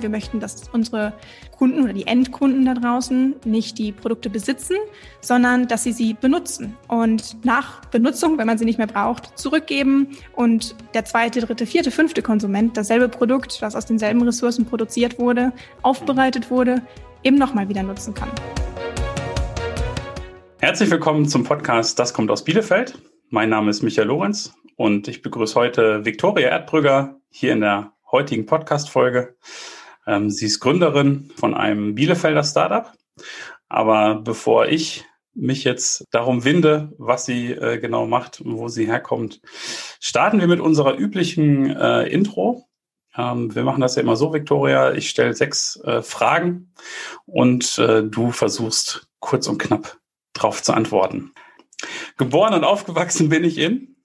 Wir möchten, dass unsere Kunden oder die Endkunden da draußen nicht die Produkte besitzen, sondern dass sie sie benutzen und nach Benutzung, wenn man sie nicht mehr braucht, zurückgeben und der zweite, dritte, vierte, fünfte Konsument dasselbe Produkt, das aus denselben Ressourcen produziert wurde, aufbereitet wurde, eben nochmal wieder nutzen kann. Herzlich willkommen zum Podcast Das kommt aus Bielefeld. Mein Name ist Michael Lorenz und ich begrüße heute Viktoria Erdbrügger hier in der heutigen Podcast-Folge. Ähm, sie ist Gründerin von einem Bielefelder Startup. Aber bevor ich mich jetzt darum winde, was sie äh, genau macht und wo sie herkommt, starten wir mit unserer üblichen äh, Intro. Ähm, wir machen das ja immer so, Victoria. Ich stelle sechs äh, Fragen und äh, du versuchst kurz und knapp drauf zu antworten. Geboren und aufgewachsen bin ich in?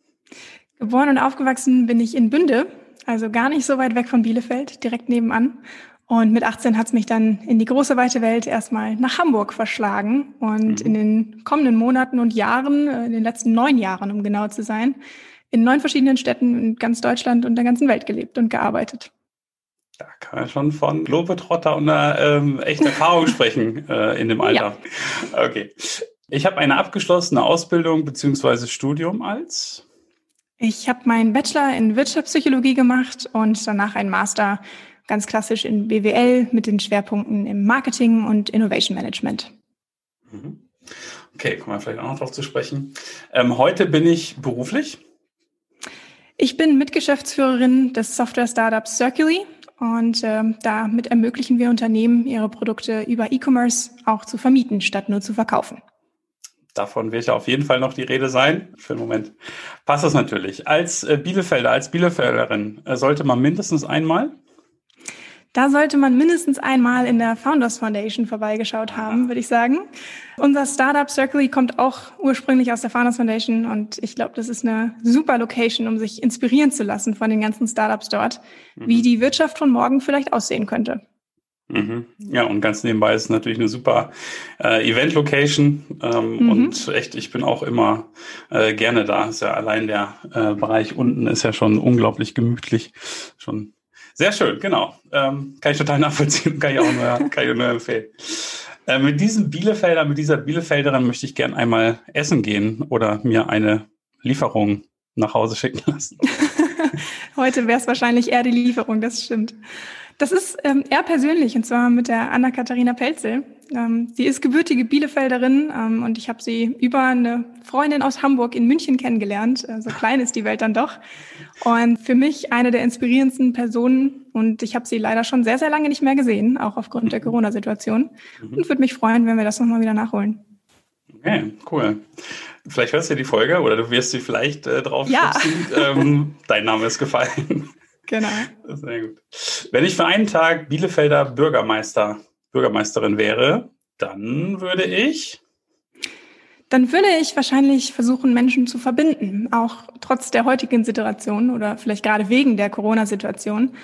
Geboren und aufgewachsen bin ich in Bünde, also gar nicht so weit weg von Bielefeld, direkt nebenan. Und mit 18 hat es mich dann in die große weite Welt erstmal nach Hamburg verschlagen und mhm. in den kommenden Monaten und Jahren, äh, in den letzten neun Jahren, um genau zu sein, in neun verschiedenen Städten in ganz Deutschland und der ganzen Welt gelebt und gearbeitet. Da kann man schon von Globetrotter und einer ähm, echten Erfahrung sprechen äh, in dem Alter. Ja. Okay. Ich habe eine abgeschlossene Ausbildung beziehungsweise Studium als? Ich habe meinen Bachelor in Wirtschaftspsychologie gemacht und danach einen Master ganz klassisch in BWL mit den Schwerpunkten im Marketing und Innovation Management. Mhm. Okay, kommen wir vielleicht auch noch drauf zu sprechen. Ähm, heute bin ich beruflich. Ich bin Mitgeschäftsführerin des Software-Startups Circuly und ähm, damit ermöglichen wir Unternehmen, ihre Produkte über E-Commerce auch zu vermieten, statt nur zu verkaufen. Davon wird ja auf jeden Fall noch die Rede sein. Für den Moment passt das natürlich. Als äh, Bielefelder, als Bielefelderin äh, sollte man mindestens einmal da sollte man mindestens einmal in der Founders Foundation vorbeigeschaut haben, würde ich sagen. Unser Startup Circle kommt auch ursprünglich aus der Founders Foundation und ich glaube, das ist eine super Location, um sich inspirieren zu lassen von den ganzen Startups dort, mhm. wie die Wirtschaft von morgen vielleicht aussehen könnte. Mhm. Ja, und ganz nebenbei ist natürlich eine super äh, Event-Location ähm, mhm. und echt, ich bin auch immer äh, gerne da. Ist ja allein der äh, Bereich unten ist ja schon unglaublich gemütlich, schon sehr schön, genau. Ähm, kann ich total nachvollziehen, kann ich auch nur, kann ich nur empfehlen. Äh, mit diesem Bielefelder, mit dieser Bielefelderin möchte ich gern einmal essen gehen oder mir eine Lieferung nach Hause schicken lassen. Heute wäre es wahrscheinlich eher die Lieferung, das stimmt. Das ist ähm, eher persönlich und zwar mit der Anna-Katharina Pelzel. Ähm, sie ist gebürtige Bielefelderin ähm, und ich habe sie über eine Freundin aus Hamburg in München kennengelernt. Äh, so klein ist die Welt dann doch. Und für mich eine der inspirierendsten Personen und ich habe sie leider schon sehr, sehr lange nicht mehr gesehen, auch aufgrund der Corona-Situation. Mhm. Und würde mich freuen, wenn wir das nochmal wieder nachholen. Okay, cool. Vielleicht hörst du die Folge oder du wirst sie vielleicht äh, drauf ja. Ähm, dein Name ist gefallen. Genau. Sehr gut. Wenn ich für einen Tag Bielefelder Bürgermeister, Bürgermeisterin wäre, dann würde ich. Dann würde ich wahrscheinlich versuchen, Menschen zu verbinden, auch trotz der heutigen Situation oder vielleicht gerade wegen der Corona-Situation.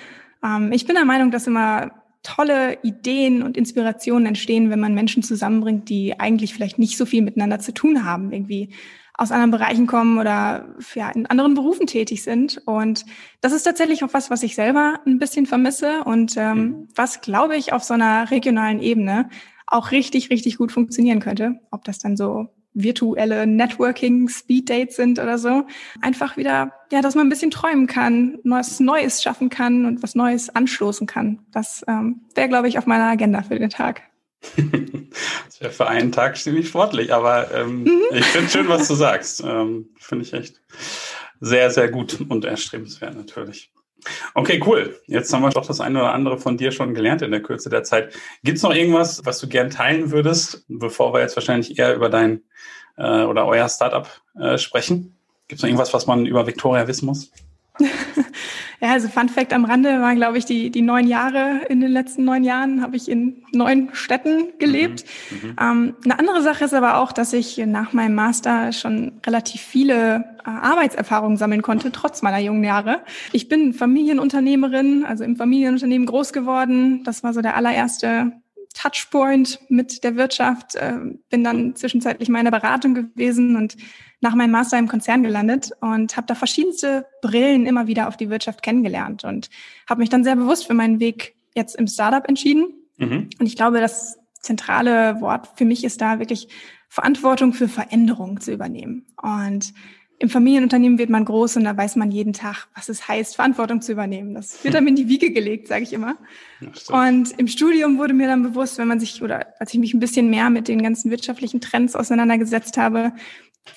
Ähm, ich bin der Meinung, dass immer tolle Ideen und Inspirationen entstehen, wenn man Menschen zusammenbringt, die eigentlich vielleicht nicht so viel miteinander zu tun haben, irgendwie aus anderen Bereichen kommen oder ja, in anderen Berufen tätig sind. Und das ist tatsächlich auch was, was ich selber ein bisschen vermisse und ähm, mhm. was, glaube ich, auf so einer regionalen Ebene auch richtig, richtig gut funktionieren könnte. Ob das dann so virtuelle Networking, Speed Dates sind oder so. Einfach wieder, ja, dass man ein bisschen träumen kann, was Neues schaffen kann und was Neues anstoßen kann. Das ähm, wäre, glaube ich, auf meiner Agenda für den Tag. Das wäre für einen Tag ziemlich sportlich, aber ähm, mhm. ich finde schön, was du sagst. Ähm, finde ich echt sehr, sehr gut und erstrebenswert natürlich. Okay, cool. Jetzt haben wir doch das eine oder andere von dir schon gelernt in der Kürze der Zeit. Gibt es noch irgendwas, was du gern teilen würdest, bevor wir jetzt wahrscheinlich eher über dein äh, oder euer Startup äh, sprechen? Gibt es noch irgendwas, was man über Victoria wissen muss? ja, also Fun Fact am Rande war, glaube ich, die, die neun Jahre in den letzten neun Jahren habe ich in neun Städten gelebt. Mhm, mhm. ähm, eine andere Sache ist aber auch, dass ich nach meinem Master schon relativ viele äh, Arbeitserfahrungen sammeln konnte, trotz meiner jungen Jahre. Ich bin Familienunternehmerin, also im Familienunternehmen groß geworden. Das war so der allererste Touchpoint mit der Wirtschaft, äh, bin dann zwischenzeitlich meine Beratung gewesen und nach meinem Master im Konzern gelandet und habe da verschiedenste Brillen immer wieder auf die Wirtschaft kennengelernt und habe mich dann sehr bewusst für meinen Weg jetzt im Startup entschieden. Mhm. Und ich glaube, das zentrale Wort für mich ist da wirklich Verantwortung für Veränderung zu übernehmen. Und im Familienunternehmen wird man groß und da weiß man jeden Tag, was es heißt, Verantwortung zu übernehmen. Das wird einem in die Wiege gelegt, sage ich immer. Und im Studium wurde mir dann bewusst, wenn man sich oder als ich mich ein bisschen mehr mit den ganzen wirtschaftlichen Trends auseinandergesetzt habe,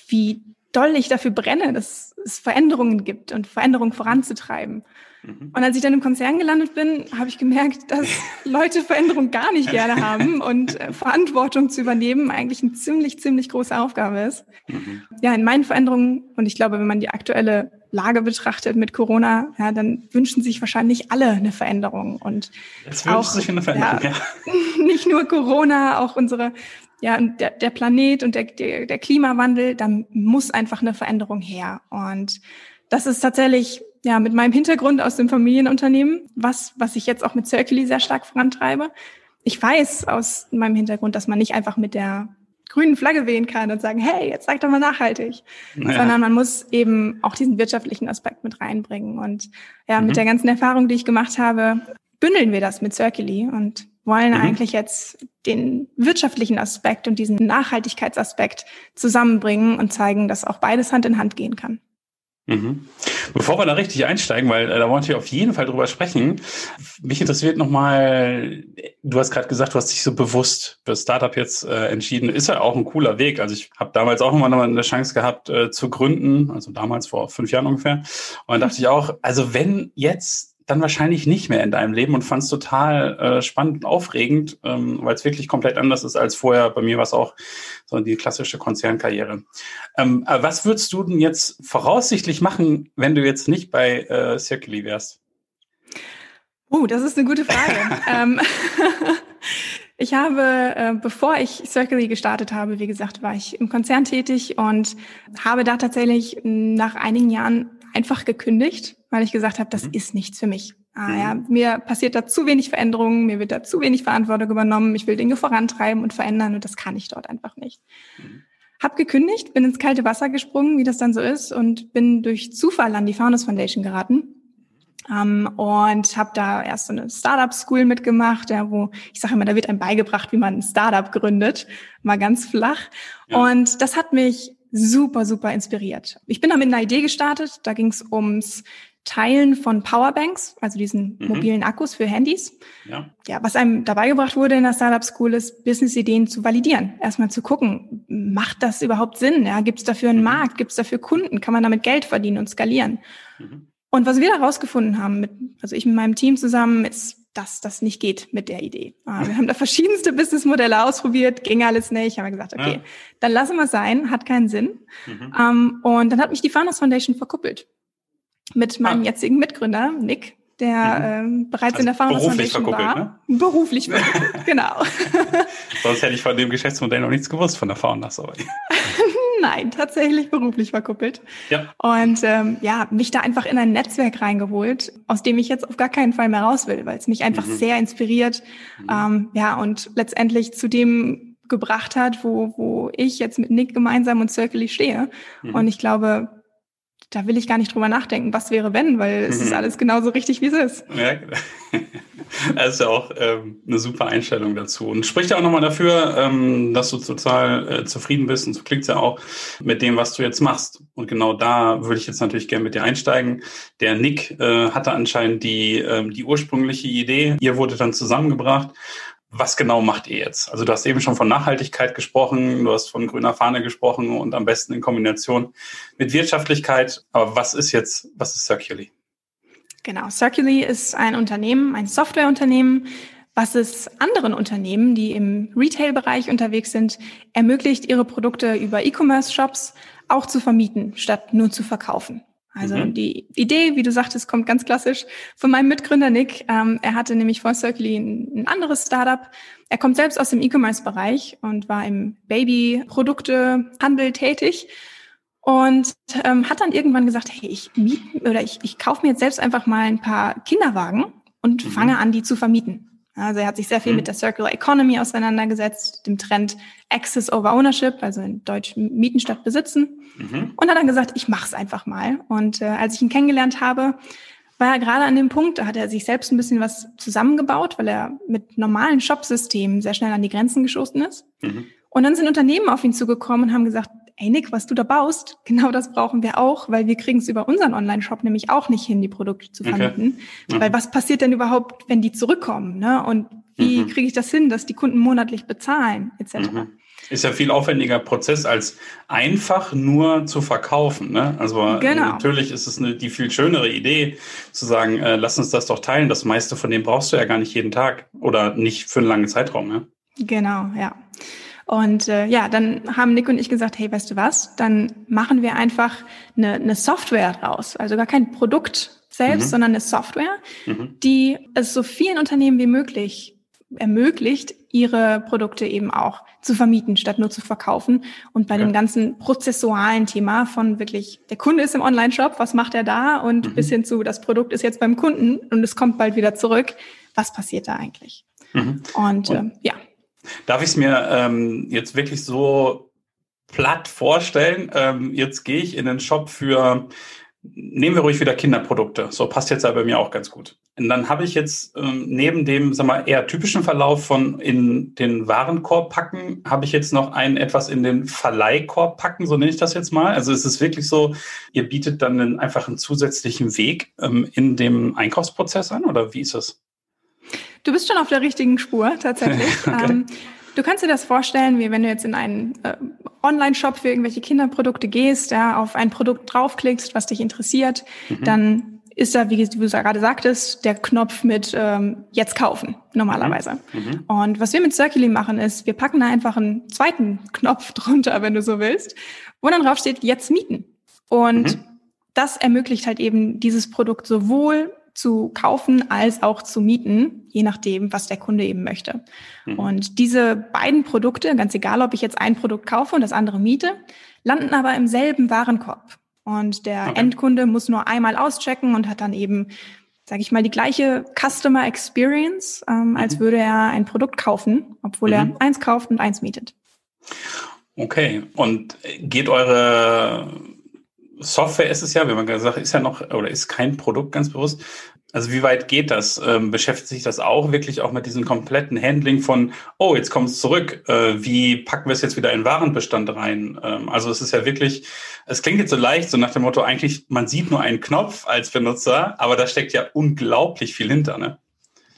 wie doll ich dafür brenne, dass es Veränderungen gibt und Veränderungen voranzutreiben. Mhm. Und als ich dann im Konzern gelandet bin, habe ich gemerkt, dass Leute Veränderung gar nicht gerne haben und äh, Verantwortung zu übernehmen eigentlich eine ziemlich, ziemlich große Aufgabe ist. Mhm. Ja, in meinen Veränderungen, und ich glaube, wenn man die aktuelle Lage betrachtet mit Corona, ja, dann wünschen sich wahrscheinlich alle eine Veränderung. Und Jetzt auch, sich eine Veränderung, ja, ja. nicht nur Corona, auch unsere ja, der, der Planet und der, der, der Klimawandel, da muss einfach eine Veränderung her. Und das ist tatsächlich ja mit meinem Hintergrund aus dem Familienunternehmen, was, was ich jetzt auch mit Circuli sehr stark vorantreibe. Ich weiß aus meinem Hintergrund, dass man nicht einfach mit der grünen Flagge wehen kann und sagen, hey, jetzt sag doch mal nachhaltig, naja. sondern man muss eben auch diesen wirtschaftlichen Aspekt mit reinbringen. Und ja, mhm. mit der ganzen Erfahrung, die ich gemacht habe, bündeln wir das mit Circuli und wollen mhm. eigentlich jetzt den wirtschaftlichen Aspekt und diesen Nachhaltigkeitsaspekt zusammenbringen und zeigen, dass auch beides Hand in Hand gehen kann. Mhm. Bevor wir da richtig einsteigen, weil äh, da wollen wir auf jeden Fall drüber sprechen, mich interessiert nochmal, du hast gerade gesagt, du hast dich so bewusst für Startup jetzt äh, entschieden. Ist ja auch ein cooler Weg. Also ich habe damals auch immer noch eine Chance gehabt äh, zu gründen, also damals vor fünf Jahren ungefähr. Und dann dachte ich auch, also wenn jetzt dann wahrscheinlich nicht mehr in deinem Leben und fand es total äh, spannend und aufregend, ähm, weil es wirklich komplett anders ist als vorher. Bei mir war es auch so die klassische Konzernkarriere. Ähm, was würdest du denn jetzt voraussichtlich machen, wenn du jetzt nicht bei äh, Circuli wärst? Oh, das ist eine gute Frage. ähm, ich habe, äh, bevor ich Circuli gestartet habe, wie gesagt, war ich im Konzern tätig und habe da tatsächlich nach einigen Jahren einfach gekündigt, weil ich gesagt habe, das mhm. ist nichts für mich. Ah, mhm. ja, mir passiert da zu wenig Veränderungen, mir wird da zu wenig Verantwortung übernommen, ich will Dinge vorantreiben und verändern und das kann ich dort einfach nicht. Mhm. Hab gekündigt, bin ins kalte Wasser gesprungen, wie das dann so ist und bin durch Zufall an die Founders Foundation geraten. Um, ähm, und habe da erst so eine Startup School mitgemacht, ja, wo ich sage immer, da wird einem beigebracht, wie man ein Startup gründet, mal ganz flach. Ja. Und das hat mich super, super inspiriert. Ich bin da mit einer Idee gestartet. Da ging es ums Teilen von Powerbanks, also diesen mhm. mobilen Akkus für Handys. Ja. ja, was einem dabei gebracht wurde in der Startup School ist, Business-Ideen zu validieren. Erstmal zu gucken, macht das überhaupt Sinn? Ja, gibt es dafür einen mhm. Markt? Gibt es dafür Kunden? Kann man damit Geld verdienen und skalieren? Mhm. Und was wir da rausgefunden haben, mit, also ich mit meinem Team zusammen, ist, dass das nicht geht mit der Idee. Ah, wir haben da verschiedenste Businessmodelle ausprobiert, ging alles nicht. Haben wir gesagt, okay, ja. dann lassen wir es sein, hat keinen Sinn. Mhm. Ähm, und dann hat mich die Founders Foundation verkuppelt mit meinem ah. jetzigen Mitgründer, Nick, der mhm. ähm, bereits also in der Founders beruflich war. Ne? Beruflich verkuppelt, genau. Sonst hätte ich von dem Geschäftsmodell noch nichts gewusst von der Founders. Nein, tatsächlich beruflich verkuppelt. Ja. Und ähm, ja, mich da einfach in ein Netzwerk reingeholt, aus dem ich jetzt auf gar keinen Fall mehr raus will, weil es mich einfach mhm. sehr inspiriert. Mhm. Ähm, ja, und letztendlich zu dem gebracht hat, wo, wo ich jetzt mit Nick gemeinsam und Circle stehe. Mhm. Und ich glaube, da will ich gar nicht drüber nachdenken, was wäre wenn, weil es ist mhm. alles genauso richtig, wie es ist. Ja, das ist ja auch ähm, eine super Einstellung dazu. Und spricht ja auch nochmal dafür, ähm, dass du total äh, zufrieden bist und so klingt es ja auch mit dem, was du jetzt machst. Und genau da würde ich jetzt natürlich gerne mit dir einsteigen. Der Nick äh, hatte anscheinend die, ähm, die ursprüngliche Idee. Ihr wurde dann zusammengebracht was genau macht ihr jetzt? Also du hast eben schon von Nachhaltigkeit gesprochen, du hast von grüner Fahne gesprochen und am besten in Kombination mit Wirtschaftlichkeit. Aber was ist jetzt, was ist Circuli? Genau, Circuli ist ein Unternehmen, ein Softwareunternehmen, was es anderen Unternehmen, die im Retail-Bereich unterwegs sind, ermöglicht, ihre Produkte über E-Commerce-Shops auch zu vermieten, statt nur zu verkaufen. Also mhm. die Idee, wie du sagtest, kommt ganz klassisch von meinem Mitgründer Nick. Ähm, er hatte nämlich vor Circly ein, ein anderes Startup. Er kommt selbst aus dem E-Commerce-Bereich und war im Baby-Produkte-Handel tätig und ähm, hat dann irgendwann gesagt, hey, ich miete oder ich, ich kaufe mir jetzt selbst einfach mal ein paar Kinderwagen und mhm. fange an, die zu vermieten. Also er hat sich sehr viel mhm. mit der Circular Economy auseinandergesetzt, dem Trend Access over Ownership, also in Deutsch Mieten statt Besitzen. Mhm. Und hat dann gesagt, ich mache es einfach mal. Und äh, als ich ihn kennengelernt habe, war er gerade an dem Punkt, da hat er sich selbst ein bisschen was zusammengebaut, weil er mit normalen Shop-Systemen sehr schnell an die Grenzen gestoßen ist. Mhm. Und dann sind Unternehmen auf ihn zugekommen und haben gesagt, ey Nick, was du da baust, genau das brauchen wir auch, weil wir kriegen es über unseren Online-Shop nämlich auch nicht hin, die Produkte zu vermieten. Okay. Mhm. Weil was passiert denn überhaupt, wenn die zurückkommen? Ne? Und wie mhm. kriege ich das hin, dass die Kunden monatlich bezahlen, etc. Mhm. Ist ja viel aufwendiger Prozess als einfach nur zu verkaufen. Ne? Also genau. natürlich ist es eine, die viel schönere Idee zu sagen, äh, lass uns das doch teilen. Das meiste von dem brauchst du ja gar nicht jeden Tag oder nicht für einen langen Zeitraum. Ne? Genau, ja. Und äh, ja, dann haben Nick und ich gesagt, hey, weißt du was, dann machen wir einfach eine, eine Software draus. Also gar kein Produkt selbst, mhm. sondern eine Software, mhm. die es so vielen Unternehmen wie möglich ermöglicht, ihre Produkte eben auch zu vermieten, statt nur zu verkaufen. Und bei ja. dem ganzen prozessualen Thema von wirklich, der Kunde ist im Online-Shop, was macht er da? Und mhm. bis hin zu, das Produkt ist jetzt beim Kunden und es kommt bald wieder zurück. Was passiert da eigentlich? Mhm. Und, und äh, ja. Darf ich es mir ähm, jetzt wirklich so platt vorstellen? Ähm, jetzt gehe ich in den Shop für, nehmen wir ruhig wieder Kinderprodukte. So passt jetzt aber bei mir auch ganz gut. Und dann habe ich jetzt ähm, neben dem, sag mal, eher typischen Verlauf von in den Warenkorb packen, habe ich jetzt noch ein etwas in den Verleihkorb packen, so nenne ich das jetzt mal. Also es ist wirklich so, ihr bietet dann einen, einfach einen zusätzlichen Weg ähm, in dem Einkaufsprozess an oder wie ist es? Du bist schon auf der richtigen Spur, tatsächlich. okay. ähm, du kannst dir das vorstellen, wie wenn du jetzt in einen äh, Online-Shop für irgendwelche Kinderprodukte gehst, ja, auf ein Produkt draufklickst, was dich interessiert, mhm. dann ist da, wie du gerade sagtest, der Knopf mit ähm, jetzt kaufen normalerweise. Mhm. mhm. Und was wir mit Circuli machen, ist, wir packen da einfach einen zweiten Knopf drunter, wenn du so willst, wo dann drauf steht, jetzt mieten. Und mhm. das ermöglicht halt eben dieses Produkt sowohl zu kaufen als auch zu mieten, je nachdem, was der Kunde eben möchte. Mhm. Und diese beiden Produkte, ganz egal, ob ich jetzt ein Produkt kaufe und das andere miete, landen aber im selben Warenkorb. Und der okay. Endkunde muss nur einmal auschecken und hat dann eben, sage ich mal, die gleiche Customer Experience, ähm, mhm. als würde er ein Produkt kaufen, obwohl mhm. er eins kauft und eins mietet. Okay, und geht eure Software ist es ja, wie man gesagt ist ja noch oder ist kein Produkt ganz bewusst. Also wie weit geht das? Ähm, beschäftigt sich das auch wirklich auch mit diesem kompletten Handling von, oh, jetzt kommt es zurück, äh, wie packen wir es jetzt wieder in Warenbestand rein? Ähm, also es ist ja wirklich, es klingt jetzt so leicht, so nach dem Motto, eigentlich, man sieht nur einen Knopf als Benutzer, aber da steckt ja unglaublich viel hinter, ne?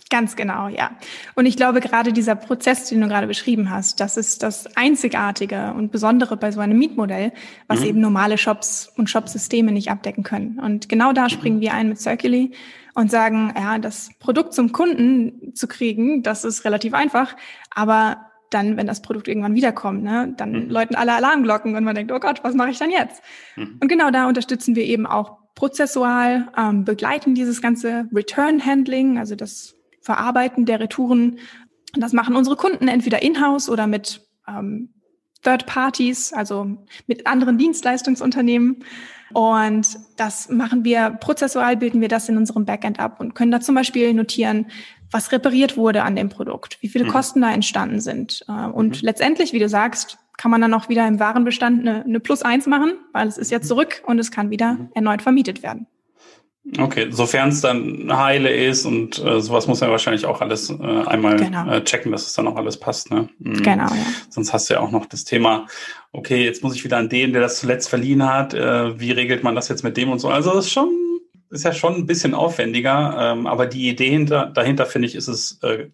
Ganz genau, ja. Und ich glaube, gerade dieser Prozess, den du gerade beschrieben hast, das ist das Einzigartige und Besondere bei so einem Mietmodell, was mhm. eben normale Shops und Shopsysteme nicht abdecken können. Und genau da springen wir ein mit Circuli und sagen, ja, das Produkt zum Kunden zu kriegen, das ist relativ einfach, aber dann, wenn das Produkt irgendwann wiederkommt, ne, dann mhm. läuten alle Alarmglocken und man denkt, oh Gott, was mache ich dann jetzt? Mhm. Und genau da unterstützen wir eben auch prozessual, ähm, begleiten dieses ganze Return Handling, also das Verarbeiten der Retouren. Das machen unsere Kunden entweder in-house oder mit ähm, Third Parties, also mit anderen Dienstleistungsunternehmen. Und das machen wir prozessual, bilden wir das in unserem Backend ab und können da zum Beispiel notieren, was repariert wurde an dem Produkt, wie viele mhm. Kosten da entstanden sind. Äh, und mhm. letztendlich, wie du sagst, kann man dann auch wieder im Warenbestand eine, eine Plus eins machen, weil es ist jetzt mhm. zurück und es kann wieder mhm. erneut vermietet werden. Okay, sofern es dann heile ist und äh, sowas muss man wahrscheinlich auch alles äh, einmal genau. äh, checken, dass es dann auch alles passt. Ne? Mhm. Genau, ja. Sonst hast du ja auch noch das Thema, okay, jetzt muss ich wieder an den, der das zuletzt verliehen hat, äh, wie regelt man das jetzt mit dem und so. Also das ist schon, ist ja schon ein bisschen aufwendiger, ähm, aber die Idee hinter, dahinter finde ich, ist es äh,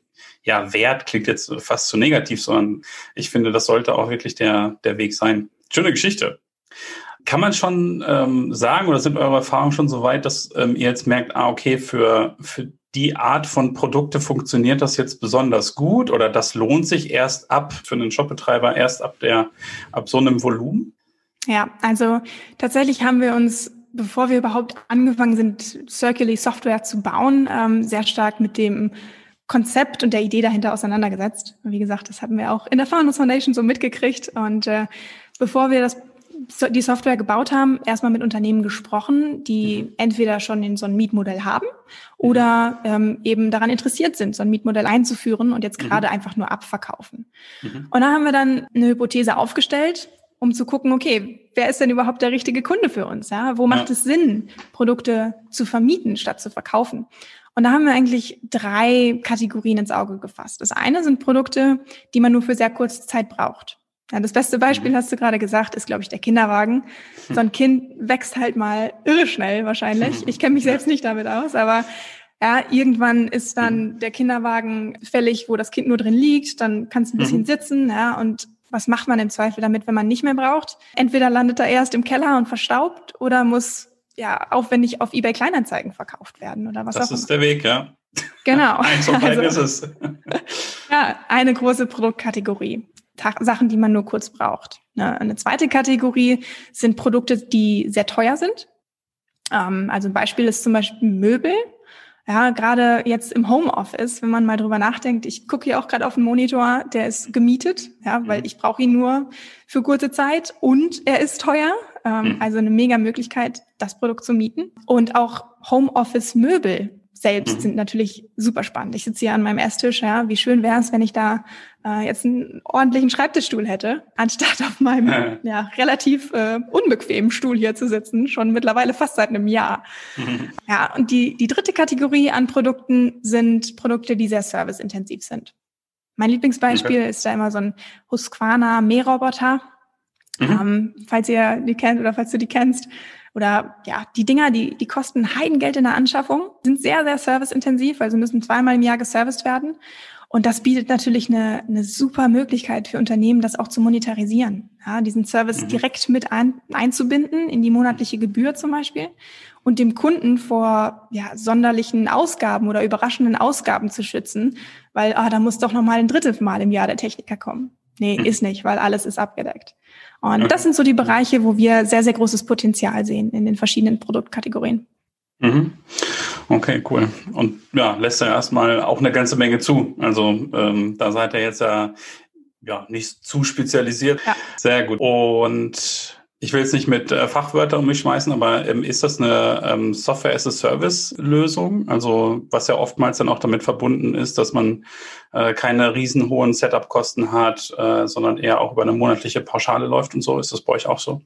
ja wert, klingt jetzt fast zu negativ, sondern ich finde, das sollte auch wirklich der, der Weg sein. Schöne Geschichte. Kann man schon ähm, sagen oder sind eure Erfahrungen schon so weit, dass ähm, ihr jetzt merkt, ah, okay, für, für die Art von Produkte funktioniert das jetzt besonders gut oder das lohnt sich erst ab für einen Shopbetreiber erst ab der, ab so einem Volumen? Ja, also tatsächlich haben wir uns, bevor wir überhaupt angefangen sind, Circular Software zu bauen, ähm, sehr stark mit dem Konzept und der Idee dahinter auseinandergesetzt. Wie gesagt, das hatten wir auch in der Founders Foundation so mitgekriegt. Und äh, bevor wir das die Software gebaut haben, erstmal mit Unternehmen gesprochen, die mhm. entweder schon in so ein Mietmodell haben oder ähm, eben daran interessiert sind, so ein Mietmodell einzuführen und jetzt mhm. gerade mhm. einfach nur abverkaufen. Mhm. Und da haben wir dann eine Hypothese aufgestellt, um zu gucken, okay, wer ist denn überhaupt der richtige Kunde für uns? Ja? Wo macht ja. es Sinn, Produkte zu vermieten statt zu verkaufen? Und da haben wir eigentlich drei Kategorien ins Auge gefasst. Das eine sind Produkte, die man nur für sehr kurze Zeit braucht. Ja, das beste Beispiel, mhm. hast du gerade gesagt, ist, glaube ich, der Kinderwagen. So ein Kind wächst halt mal irre schnell wahrscheinlich. Ich kenne mich selbst nicht damit aus, aber ja, irgendwann ist dann mhm. der Kinderwagen fällig, wo das Kind nur drin liegt. Dann kannst du ein bisschen mhm. sitzen, ja, und was macht man im Zweifel damit, wenn man nicht mehr braucht? Entweder landet er erst im Keller und verstaubt oder muss ja aufwendig auf eBay Kleinanzeigen verkauft werden oder was das auch immer. Das ist der Weg, ja. Genau. Eins und also, ist es. ja, eine große Produktkategorie. Sachen, die man nur kurz braucht. Ne? Eine zweite Kategorie sind Produkte, die sehr teuer sind. Ähm, also ein Beispiel ist zum Beispiel Möbel. Ja, gerade jetzt im Homeoffice, wenn man mal drüber nachdenkt, ich gucke hier auch gerade auf den Monitor, der ist gemietet, ja, weil mhm. ich brauche ihn nur für kurze Zeit und er ist teuer. Ähm, mhm. Also eine mega Möglichkeit, das Produkt zu mieten. Und auch Homeoffice-Möbel selbst mhm. sind natürlich super spannend. Ich sitze hier an meinem Esstisch, ja. Wie schön wäre es, wenn ich da äh, jetzt einen ordentlichen Schreibtischstuhl hätte, anstatt auf meinem ja, ja relativ äh, unbequemen Stuhl hier zu sitzen, schon mittlerweile fast seit einem Jahr. Mhm. Ja, und die, die dritte Kategorie an Produkten sind Produkte, die sehr serviceintensiv sind. Mein Lieblingsbeispiel okay. ist da immer so ein Husqvarna Mähroboter. Mhm. Ähm, falls ihr die kennt oder falls du die kennst, oder ja, die Dinger, die, die kosten Heidengeld in der Anschaffung, sind sehr, sehr serviceintensiv, also müssen zweimal im Jahr geserviced werden. Und das bietet natürlich eine, eine super Möglichkeit für Unternehmen, das auch zu monetarisieren. Ja, diesen Service mhm. direkt mit ein, einzubinden in die monatliche Gebühr zum Beispiel und dem Kunden vor ja, sonderlichen Ausgaben oder überraschenden Ausgaben zu schützen, weil ah, da muss doch noch mal ein drittes Mal im Jahr der Techniker kommen. Nee, mhm. ist nicht, weil alles ist abgedeckt. Und das sind so die Bereiche, wo wir sehr, sehr großes Potenzial sehen in den verschiedenen Produktkategorien. Mhm. Okay, cool. Und ja, lässt ja erstmal auch eine ganze Menge zu. Also ähm, da seid ihr jetzt ja, ja nicht zu spezialisiert. Ja. Sehr gut. Und ich will jetzt nicht mit äh, Fachwörtern um mich schmeißen, aber ähm, ist das eine ähm, Software-as-a-Service-Lösung? Also was ja oftmals dann auch damit verbunden ist, dass man äh, keine riesenhohen Setup-Kosten hat, äh, sondern eher auch über eine monatliche Pauschale läuft und so. Ist das bei euch auch so?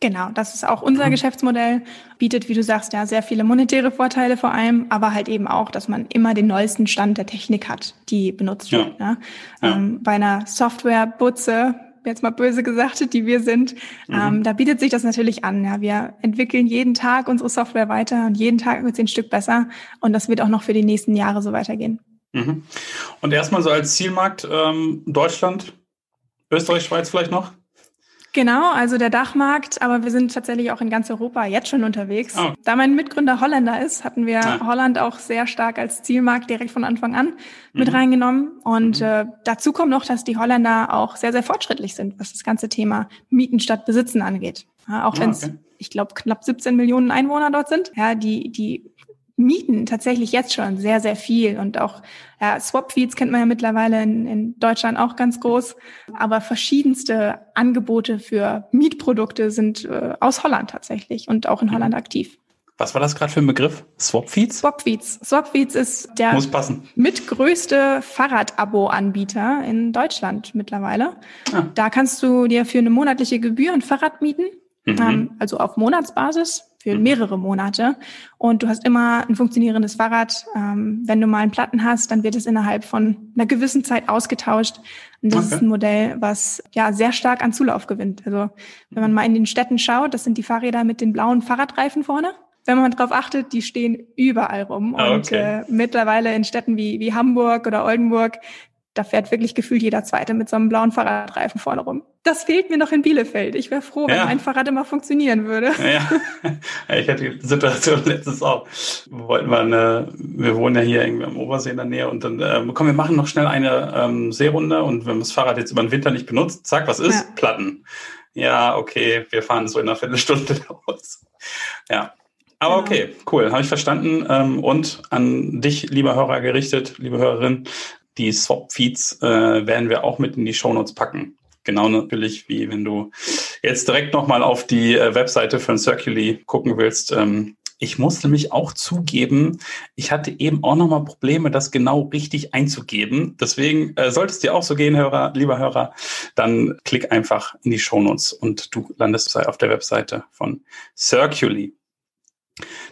Genau, das ist auch unser mhm. Geschäftsmodell, bietet, wie du sagst, ja sehr viele monetäre Vorteile vor allem, aber halt eben auch, dass man immer den neuesten Stand der Technik hat, die benutzt wird. Ja. Ja. Ähm, bei einer Software-Butze jetzt mal böse gesagt, die wir sind, mhm. ähm, da bietet sich das natürlich an. Ja, wir entwickeln jeden Tag unsere Software weiter und jeden Tag wird sie ein Stück besser und das wird auch noch für die nächsten Jahre so weitergehen. Mhm. Und erstmal so als Zielmarkt ähm, Deutschland, Österreich, Schweiz vielleicht noch? Genau, also der Dachmarkt, aber wir sind tatsächlich auch in ganz Europa jetzt schon unterwegs. Oh. Da mein Mitgründer Holländer ist, hatten wir ah. Holland auch sehr stark als Zielmarkt direkt von Anfang an mit mhm. reingenommen. Und mhm. äh, dazu kommt noch, dass die Holländer auch sehr, sehr fortschrittlich sind, was das ganze Thema Mieten statt Besitzen angeht. Ja, auch wenn es, okay. ich glaube, knapp 17 Millionen Einwohner dort sind. Ja, die, die mieten tatsächlich jetzt schon sehr, sehr viel. Und auch ja, Swapfeeds kennt man ja mittlerweile in, in Deutschland auch ganz groß. Aber verschiedenste Angebote für Mietprodukte sind äh, aus Holland tatsächlich und auch in mhm. Holland aktiv. Was war das gerade für ein Begriff? Swapfeeds? Swapfeeds. Swapfeeds ist der mitgrößte Fahrradabo-Anbieter in Deutschland mittlerweile. Ah. Da kannst du dir für eine monatliche Gebühr ein Fahrrad mieten, mhm. ähm, also auf Monatsbasis für mhm. mehrere Monate. Und du hast immer ein funktionierendes Fahrrad. Ähm, wenn du mal einen Platten hast, dann wird es innerhalb von einer gewissen Zeit ausgetauscht. Und das okay. ist ein Modell, was ja sehr stark an Zulauf gewinnt. Also wenn man mal in den Städten schaut, das sind die Fahrräder mit den blauen Fahrradreifen vorne. Wenn man darauf achtet, die stehen überall rum. Ah, und okay. äh, mittlerweile in Städten wie, wie Hamburg oder Oldenburg da fährt wirklich gefühlt jeder Zweite mit so einem blauen Fahrradreifen vorne rum. Das fehlt mir noch in Bielefeld. Ich wäre froh, wenn ja. mein Fahrrad immer funktionieren würde. Ja, ich hatte die Situation letztens auch. Wir wollten mal eine, wir wohnen ja hier irgendwie am Obersee in der Nähe und dann, ähm, komm, wir machen noch schnell eine ähm, Seerunde und wenn man das Fahrrad jetzt über den Winter nicht benutzt, zack, was ist? Ja. Platten. Ja, okay, wir fahren so in einer Viertelstunde los. Ja, aber okay, cool, habe ich verstanden. Ähm, und an dich, lieber Hörer, gerichtet, liebe Hörerin, die Swap-Feeds äh, werden wir auch mit in die Shownotes packen. Genau natürlich, wie wenn du jetzt direkt nochmal auf die äh, Webseite von Circuli gucken willst. Ähm, ich muss nämlich auch zugeben, ich hatte eben auch nochmal Probleme, das genau richtig einzugeben. Deswegen äh, sollte es dir auch so gehen, Hörer, lieber Hörer, dann klick einfach in die Shownotes und du landest auf der Webseite von Circuli.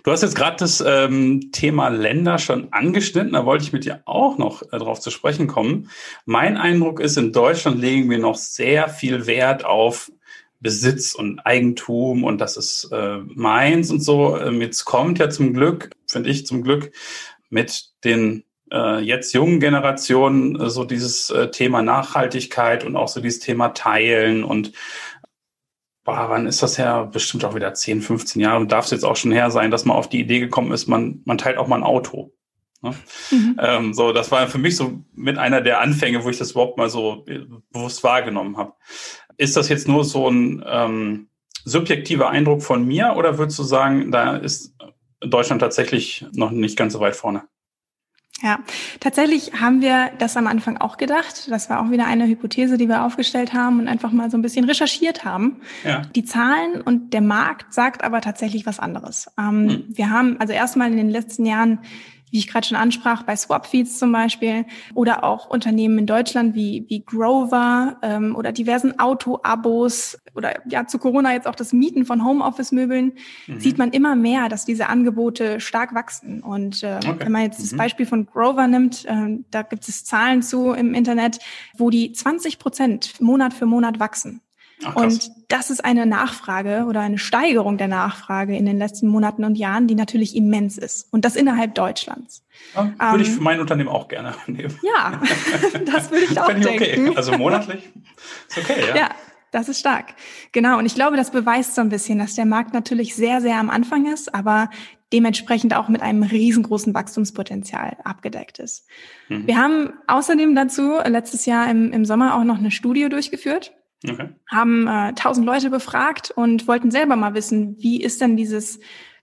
Du hast jetzt gerade das ähm, Thema Länder schon angeschnitten, da wollte ich mit dir auch noch äh, drauf zu sprechen kommen. Mein Eindruck ist, in Deutschland legen wir noch sehr viel Wert auf Besitz und Eigentum und das ist äh, meins und so. Ähm, jetzt kommt ja zum Glück, finde ich zum Glück, mit den äh, jetzt jungen Generationen äh, so dieses äh, Thema Nachhaltigkeit und auch so dieses Thema Teilen und boah, wann ist das her? Bestimmt auch wieder 10, 15 Jahre und darf es jetzt auch schon her sein, dass man auf die Idee gekommen ist, man, man teilt auch mal ein Auto. Ne? Mhm. Ähm, so, das war für mich so mit einer der Anfänge, wo ich das überhaupt mal so äh, bewusst wahrgenommen habe. Ist das jetzt nur so ein ähm, subjektiver Eindruck von mir oder würdest du sagen, da ist Deutschland tatsächlich noch nicht ganz so weit vorne? Ja, tatsächlich haben wir das am Anfang auch gedacht. Das war auch wieder eine Hypothese, die wir aufgestellt haben und einfach mal so ein bisschen recherchiert haben. Ja. Die Zahlen und der Markt sagt aber tatsächlich was anderes. Ähm, hm. Wir haben also erstmal in den letzten Jahren wie ich gerade schon ansprach, bei Swapfeeds zum Beispiel oder auch Unternehmen in Deutschland wie, wie Grover ähm, oder diversen Auto-Abos oder ja zu Corona jetzt auch das Mieten von Homeoffice-Möbeln, mhm. sieht man immer mehr, dass diese Angebote stark wachsen. Und äh, okay. wenn man jetzt mhm. das Beispiel von Grover nimmt, äh, da gibt es Zahlen zu im Internet, wo die 20 Prozent Monat für Monat wachsen. Ach, und das ist eine Nachfrage oder eine Steigerung der Nachfrage in den letzten Monaten und Jahren, die natürlich immens ist. Und das innerhalb Deutschlands. Ja, würde ähm, ich für mein Unternehmen auch gerne nehmen. Ja, das würde ich auch ich denken. Okay. Also monatlich ist okay, ja. Ja, das ist stark. Genau. Und ich glaube, das beweist so ein bisschen, dass der Markt natürlich sehr, sehr am Anfang ist, aber dementsprechend auch mit einem riesengroßen Wachstumspotenzial abgedeckt ist. Mhm. Wir haben außerdem dazu letztes Jahr im, im Sommer auch noch eine Studie durchgeführt Okay. Haben äh, tausend äh, Leute befragt und wollten selber mal wissen, wie ist denn dieses,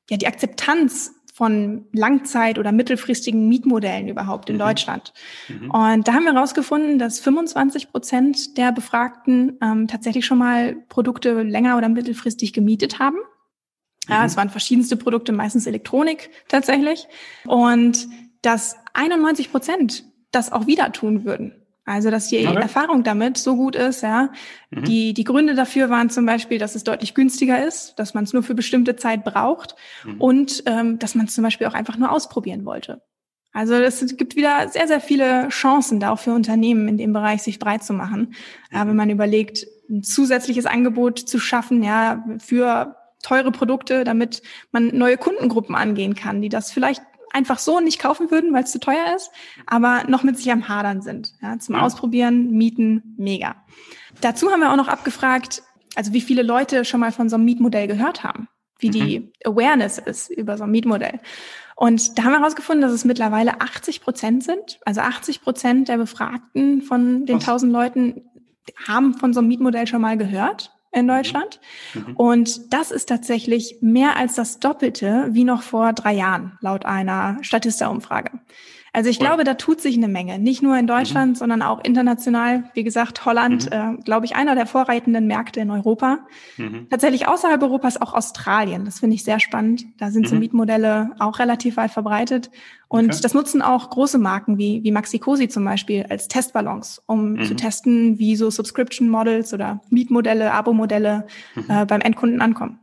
ja, die Akzeptanz von Langzeit- oder mittelfristigen Mietmodellen überhaupt in mhm. Deutschland. Mhm. Und da haben wir herausgefunden, dass 25 Prozent der Befragten ähm, tatsächlich schon mal Produkte länger oder mittelfristig gemietet haben. Ja, mhm. es waren verschiedenste Produkte, meistens Elektronik tatsächlich. Und dass 91 Prozent das auch wieder tun würden. Also, dass die okay. Erfahrung damit so gut ist, ja. Mhm. Die, die Gründe dafür waren zum Beispiel, dass es deutlich günstiger ist, dass man es nur für bestimmte Zeit braucht mhm. und ähm, dass man es zum Beispiel auch einfach nur ausprobieren wollte. Also es gibt wieder sehr, sehr viele Chancen da auch für Unternehmen in dem Bereich, sich breit zu machen. Ja, wenn mhm. man überlegt, ein zusätzliches Angebot zu schaffen, ja, für teure Produkte, damit man neue Kundengruppen angehen kann, die das vielleicht einfach so nicht kaufen würden, weil es zu teuer ist, aber noch mit sich am Hadern sind. Ja, zum Ausprobieren, Mieten, mega. Dazu haben wir auch noch abgefragt, also wie viele Leute schon mal von so einem Mietmodell gehört haben, wie mhm. die Awareness ist über so ein Mietmodell. Und da haben wir herausgefunden, dass es mittlerweile 80 Prozent sind. Also 80 Prozent der Befragten von den 1000 Leuten haben von so einem Mietmodell schon mal gehört in Deutschland. Mhm. Und das ist tatsächlich mehr als das Doppelte wie noch vor drei Jahren, laut einer Statista-Umfrage. Also ich glaube, da tut sich eine Menge. Nicht nur in Deutschland, mhm. sondern auch international. Wie gesagt, Holland, mhm. äh, glaube ich, einer der vorreitenden Märkte in Europa. Mhm. Tatsächlich außerhalb Europas auch Australien. Das finde ich sehr spannend. Da sind so mhm. Mietmodelle auch relativ weit verbreitet. Und okay. das nutzen auch große Marken wie, wie Maxi Cosi zum Beispiel als Testballons, um zu mhm. testen, wie so Subscription Models oder Mietmodelle, Abo-Modelle mhm. äh, beim Endkunden ankommen.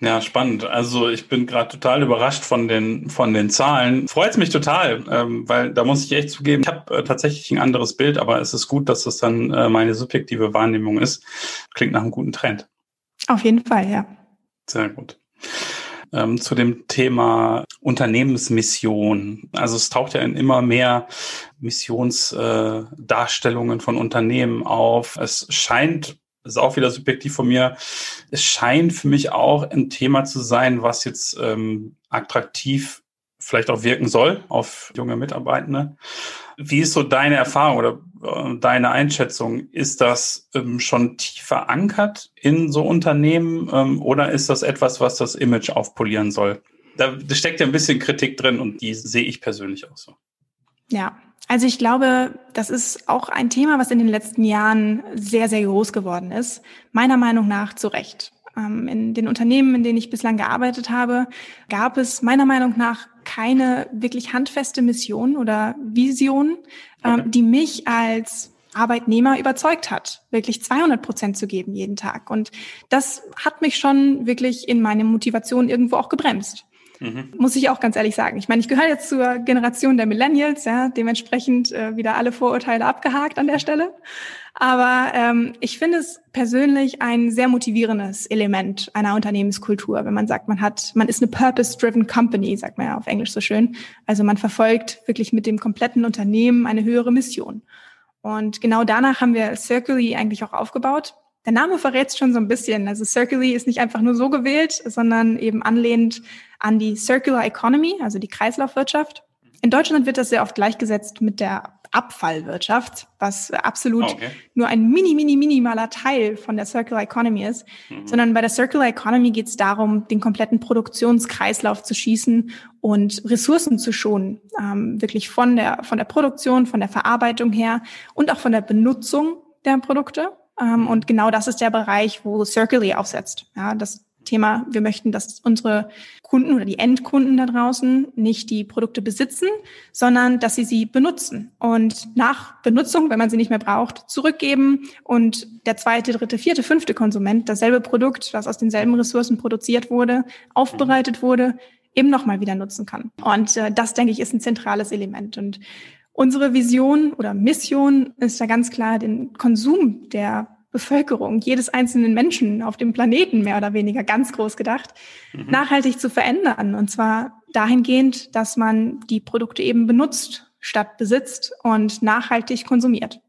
Ja, spannend. Also ich bin gerade total überrascht von den von den Zahlen. Freut mich total, ähm, weil da muss ich echt zugeben, ich habe äh, tatsächlich ein anderes Bild, aber es ist gut, dass das dann äh, meine subjektive Wahrnehmung ist. Klingt nach einem guten Trend. Auf jeden Fall, ja. Sehr gut. Ähm, zu dem Thema Unternehmensmission. Also es taucht ja in immer mehr Missionsdarstellungen äh, von Unternehmen auf. Es scheint das ist auch wieder subjektiv von mir. Es scheint für mich auch ein Thema zu sein, was jetzt ähm, attraktiv vielleicht auch wirken soll auf junge Mitarbeitende. Wie ist so deine Erfahrung oder äh, deine Einschätzung? Ist das ähm, schon tief verankert in so Unternehmen ähm, oder ist das etwas, was das Image aufpolieren soll? Da, da steckt ja ein bisschen Kritik drin und die sehe ich persönlich auch so. Ja, also ich glaube, das ist auch ein Thema, was in den letzten Jahren sehr, sehr groß geworden ist. Meiner Meinung nach zu Recht. Ähm, in den Unternehmen, in denen ich bislang gearbeitet habe, gab es meiner Meinung nach keine wirklich handfeste Mission oder Vision, ähm, okay. die mich als Arbeitnehmer überzeugt hat, wirklich 200 Prozent zu geben jeden Tag. Und das hat mich schon wirklich in meine Motivation irgendwo auch gebremst. Mhm. Muss ich auch ganz ehrlich sagen. Ich meine, ich gehöre jetzt zur Generation der Millennials, ja, dementsprechend äh, wieder alle Vorurteile abgehakt an der Stelle. Aber ähm, ich finde es persönlich ein sehr motivierendes Element einer Unternehmenskultur, wenn man sagt, man hat, man ist eine purpose-driven company, sagt man ja auf Englisch so schön. Also man verfolgt wirklich mit dem kompletten Unternehmen eine höhere Mission. Und genau danach haben wir Circly eigentlich auch aufgebaut. Der Name verrät schon so ein bisschen. Also Circularly ist nicht einfach nur so gewählt, sondern eben anlehnt an die Circular Economy, also die Kreislaufwirtschaft. In Deutschland wird das sehr oft gleichgesetzt mit der Abfallwirtschaft, was absolut oh, okay. nur ein mini, mini, minimaler Teil von der Circular Economy ist, mhm. sondern bei der Circular Economy geht es darum, den kompletten Produktionskreislauf zu schießen und Ressourcen zu schonen, ähm, wirklich von der, von der Produktion, von der Verarbeitung her und auch von der Benutzung der Produkte. Ähm, und genau das ist der Bereich, wo Circly aufsetzt. Ja, das Thema, wir möchten, dass unsere Kunden oder die Endkunden da draußen nicht die Produkte besitzen, sondern dass sie sie benutzen und nach Benutzung, wenn man sie nicht mehr braucht, zurückgeben und der zweite, dritte, vierte, fünfte Konsument dasselbe Produkt, das aus denselben Ressourcen produziert wurde, aufbereitet wurde, eben nochmal wieder nutzen kann. Und äh, das, denke ich, ist ein zentrales Element. Und Unsere Vision oder Mission ist da ganz klar, den Konsum der Bevölkerung, jedes einzelnen Menschen auf dem Planeten mehr oder weniger ganz groß gedacht, mhm. nachhaltig zu verändern. Und zwar dahingehend, dass man die Produkte eben benutzt statt besitzt und nachhaltig konsumiert.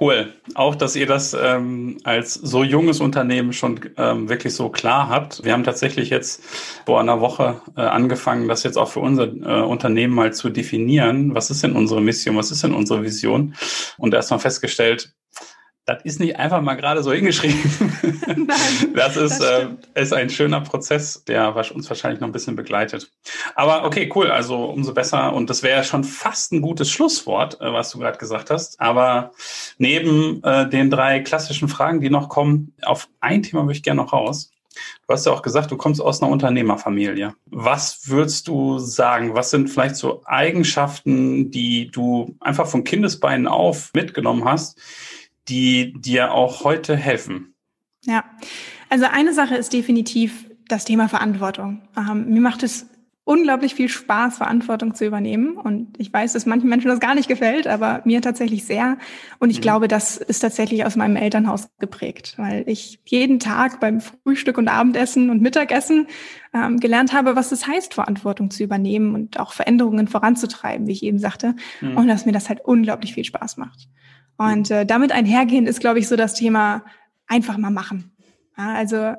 Cool. Auch, dass ihr das ähm, als so junges Unternehmen schon ähm, wirklich so klar habt. Wir haben tatsächlich jetzt vor einer Woche äh, angefangen, das jetzt auch für unser äh, Unternehmen mal zu definieren. Was ist denn unsere Mission? Was ist denn unsere Vision? Und erstmal festgestellt, das ist nicht einfach mal gerade so hingeschrieben. Nein, das ist, das äh, ist ein schöner Prozess, der uns wahrscheinlich noch ein bisschen begleitet. Aber okay, cool, also umso besser. Und das wäre ja schon fast ein gutes Schlusswort, äh, was du gerade gesagt hast. Aber neben äh, den drei klassischen Fragen, die noch kommen, auf ein Thema möchte ich gerne noch raus. Du hast ja auch gesagt, du kommst aus einer Unternehmerfamilie. Was würdest du sagen? Was sind vielleicht so Eigenschaften, die du einfach von Kindesbeinen auf mitgenommen hast, die dir auch heute helfen? Ja, also eine Sache ist definitiv das Thema Verantwortung. Ähm, mir macht es unglaublich viel Spaß, Verantwortung zu übernehmen. Und ich weiß, dass manchen Menschen das gar nicht gefällt, aber mir tatsächlich sehr. Und ich mhm. glaube, das ist tatsächlich aus meinem Elternhaus geprägt, weil ich jeden Tag beim Frühstück und Abendessen und Mittagessen ähm, gelernt habe, was es heißt, Verantwortung zu übernehmen und auch Veränderungen voranzutreiben, wie ich eben sagte. Mhm. Und dass mir das halt unglaublich viel Spaß macht. Und äh, damit einhergehend ist, glaube ich, so das Thema einfach mal machen. Ja, also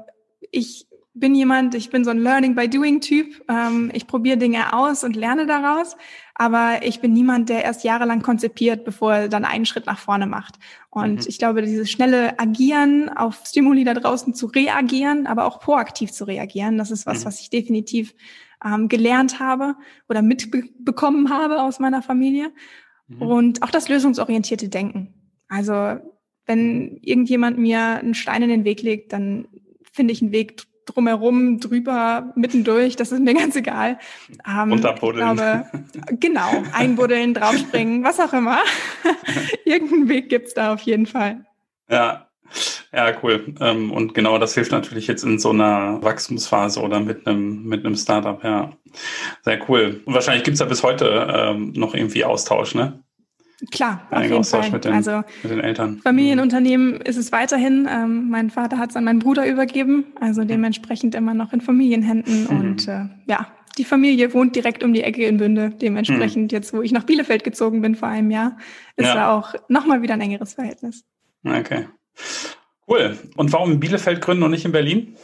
ich bin jemand, ich bin so ein Learning by Doing Typ. Ähm, ich probiere Dinge aus und lerne daraus, aber ich bin niemand, der erst jahrelang konzipiert, bevor er dann einen Schritt nach vorne macht. Und mhm. ich glaube, dieses schnelle Agieren auf Stimuli da draußen zu reagieren, aber auch proaktiv zu reagieren, das ist was, mhm. was ich definitiv ähm, gelernt habe oder mitbekommen habe aus meiner Familie. Mhm. Und auch das lösungsorientierte Denken. Also wenn irgendjemand mir einen Stein in den Weg legt, dann finde ich einen Weg drumherum, drüber, mittendurch, das ist mir ganz egal. Ähm, Unterbuddeln. Glaube, genau, einbuddeln, draufspringen, was auch immer. Irgendeinen Weg gibt's da auf jeden Fall. Ja, ja, cool. Ähm, und genau das hilft natürlich jetzt in so einer Wachstumsphase oder mit einem, mit einem Startup, ja. Sehr cool. Und wahrscheinlich gibt's ja bis heute ähm, noch irgendwie Austausch, ne? Klar, auf jeden Austausch Fall. Mit den, also mit den Eltern. Familienunternehmen ist es weiterhin. Ähm, mein Vater hat es an meinen Bruder übergeben, also dementsprechend immer noch in Familienhänden. Mhm. Und äh, ja, die Familie wohnt direkt um die Ecke in Bünde. Dementsprechend mhm. jetzt, wo ich nach Bielefeld gezogen bin vor einem Jahr, ist ja. da auch nochmal wieder ein engeres Verhältnis. Okay. Cool. Und warum in Bielefeld gründen und nicht in Berlin?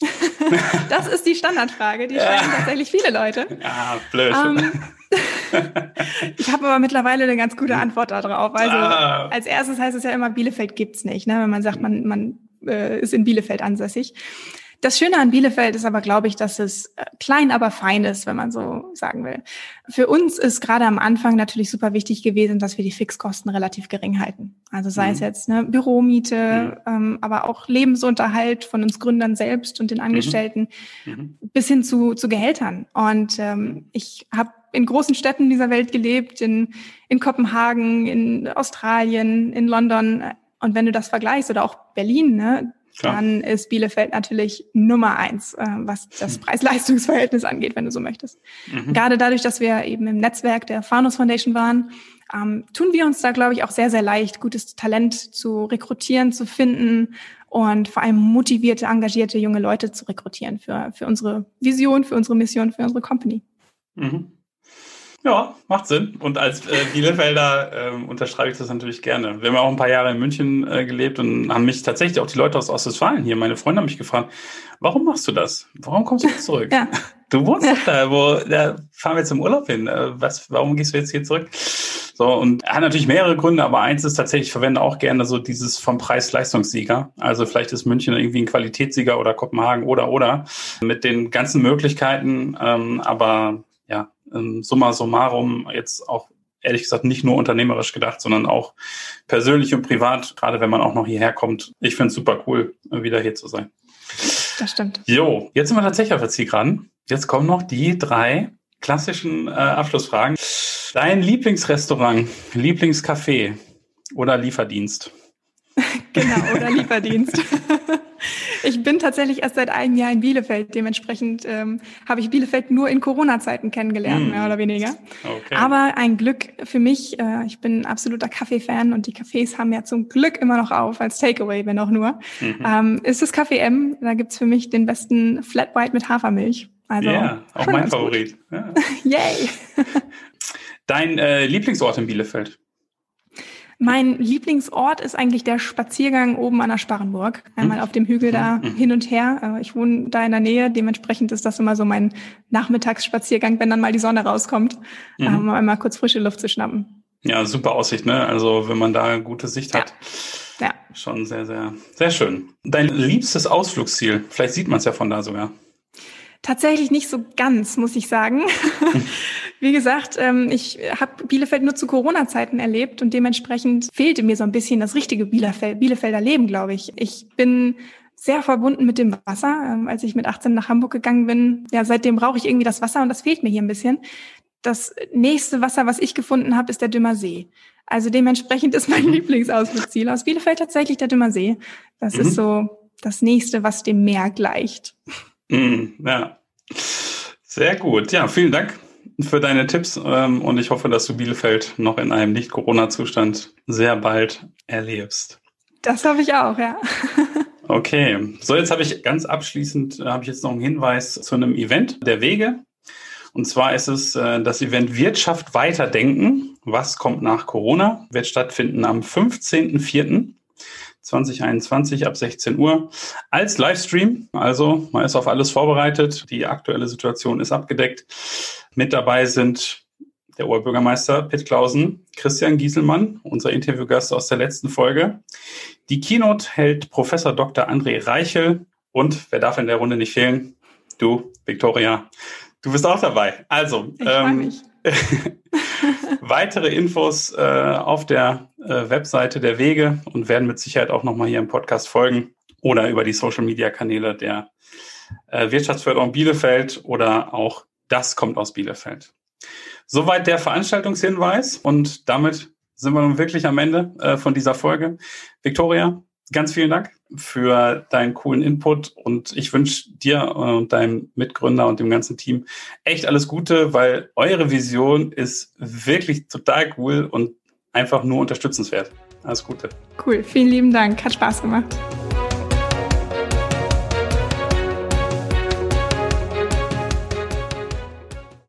das ist die Standardfrage, die stellen ja. tatsächlich viele Leute. Ja, blöd. Ähm, ich habe aber mittlerweile eine ganz gute Antwort darauf. Also ah. als erstes heißt es ja immer, Bielefeld gibt's nicht, ne? wenn man sagt, man, man äh, ist in Bielefeld ansässig. Das Schöne an Bielefeld ist aber, glaube ich, dass es äh, klein, aber fein ist, wenn man so sagen will. Für uns ist gerade am Anfang natürlich super wichtig gewesen, dass wir die Fixkosten relativ gering halten. Also sei mhm. es jetzt ne, Büromiete, mhm. ähm, aber auch Lebensunterhalt von uns Gründern selbst und den mhm. Angestellten mhm. bis hin zu, zu Gehältern. Und ähm, ich habe in großen Städten dieser Welt gelebt, in, in Kopenhagen, in Australien, in London. Und wenn du das vergleichst oder auch Berlin, ne, Klar. dann ist Bielefeld natürlich Nummer eins, äh, was das hm. Preis-Leistungs-Verhältnis angeht, wenn du so möchtest. Mhm. Gerade dadurch, dass wir eben im Netzwerk der Faunus Foundation waren, ähm, tun wir uns da, glaube ich, auch sehr, sehr leicht, gutes Talent zu rekrutieren, zu finden und vor allem motivierte, engagierte junge Leute zu rekrutieren für, für unsere Vision, für unsere Mission, für unsere Company. Mhm. Ja, macht Sinn. Und als äh, Bielefelder äh, unterschreibe ich das natürlich gerne. Wir haben ja auch ein paar Jahre in München äh, gelebt und haben mich tatsächlich auch die Leute aus Ostwestfalen hier, meine Freunde haben mich gefragt, warum machst du das? Warum kommst du zurück? ja. Du wohnst doch da, wo, da fahren wir jetzt im Urlaub hin. Äh, was, warum gehst du jetzt hier zurück? So, und hat natürlich mehrere Gründe, aber eins ist tatsächlich, ich verwende auch gerne so dieses vom Preis-Leistungssieger. Also vielleicht ist München irgendwie ein Qualitätssieger oder Kopenhagen oder oder mit den ganzen Möglichkeiten. Ähm, aber ja, ähm, summa summarum jetzt auch ehrlich gesagt nicht nur unternehmerisch gedacht, sondern auch persönlich und privat, gerade wenn man auch noch hierher kommt. Ich finde es super cool, wieder hier zu sein. Das stimmt. Jo, jetzt sind wir tatsächlich auf der Zielgeraden. Jetzt kommen noch die drei klassischen äh, Abschlussfragen. Dein Lieblingsrestaurant, Lieblingscafé oder Lieferdienst? genau, oder Lieferdienst. ich bin tatsächlich erst seit einem Jahr in Bielefeld. Dementsprechend ähm, habe ich Bielefeld nur in Corona-Zeiten kennengelernt, mm. mehr oder weniger. Okay. Aber ein Glück für mich. Äh, ich bin absoluter Kaffee-Fan und die Cafés haben ja zum Glück immer noch auf als Takeaway, wenn auch nur. Mhm. Ähm, ist das Café M. Da gibt's für mich den besten Flat White mit Hafermilch. Also, ja, auch mein Favorit. Ja. Yay! Dein äh, Lieblingsort in Bielefeld? Mein Lieblingsort ist eigentlich der Spaziergang oben an der Sparrenburg. Einmal hm. auf dem Hügel da hm. hin und her. Ich wohne da in der Nähe. Dementsprechend ist das immer so mein Nachmittagsspaziergang, wenn dann mal die Sonne rauskommt, mhm. um einmal kurz frische Luft zu schnappen. Ja, super Aussicht, ne? Also wenn man da gute Sicht hat. Ja. ja. Schon sehr, sehr, sehr schön. Dein liebstes Ausflugsziel, vielleicht sieht man es ja von da sogar. Tatsächlich nicht so ganz, muss ich sagen. Wie gesagt, ähm, ich habe Bielefeld nur zu Corona-Zeiten erlebt und dementsprechend fehlte mir so ein bisschen das richtige Bielefeld, Bielefelder Leben, glaube ich. Ich bin sehr verbunden mit dem Wasser. Ähm, als ich mit 18 nach Hamburg gegangen bin, ja, seitdem brauche ich irgendwie das Wasser und das fehlt mir hier ein bisschen. Das nächste Wasser, was ich gefunden habe, ist der Dümmer See. Also dementsprechend ist mein Lieblingsausflugsziel aus Bielefeld tatsächlich der Dümmer See. Das mhm. ist so das nächste, was dem Meer gleicht. Mhm, ja. Sehr gut. Ja, vielen Dank für deine Tipps ähm, und ich hoffe, dass du Bielefeld noch in einem Nicht-Corona-Zustand sehr bald erlebst. Das hoffe ich auch, ja. okay, so jetzt habe ich ganz abschließend äh, habe ich jetzt noch einen Hinweis zu einem Event der Wege. Und zwar ist es äh, das Event Wirtschaft weiterdenken. Was kommt nach Corona? Wird stattfinden am 15.04. 2021 ab 16 Uhr als Livestream. Also man ist auf alles vorbereitet. Die aktuelle Situation ist abgedeckt. Mit dabei sind der Oberbürgermeister Pitt Klausen, Christian Gieselmann, unser Interviewgast aus der letzten Folge. Die Keynote hält Professor Dr. André Reichel und wer darf in der Runde nicht fehlen? Du, Victoria. Du bist auch dabei. Also, ich ähm, mich. weitere Infos äh, auf der äh, Webseite der Wege und werden mit Sicherheit auch nochmal hier im Podcast folgen oder über die Social Media Kanäle der äh, Wirtschaftsförderung Bielefeld oder auch das kommt aus Bielefeld. Soweit der Veranstaltungshinweis und damit sind wir nun wirklich am Ende äh, von dieser Folge. Victoria, ganz vielen Dank für deinen coolen Input und ich wünsche dir und deinem Mitgründer und dem ganzen Team echt alles Gute, weil eure Vision ist wirklich total cool und einfach nur unterstützenswert. Alles Gute. Cool, vielen lieben Dank, hat Spaß gemacht.